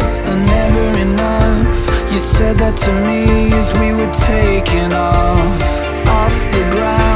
days are never enough. You said that to me as we were taking off, off the ground,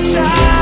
this time.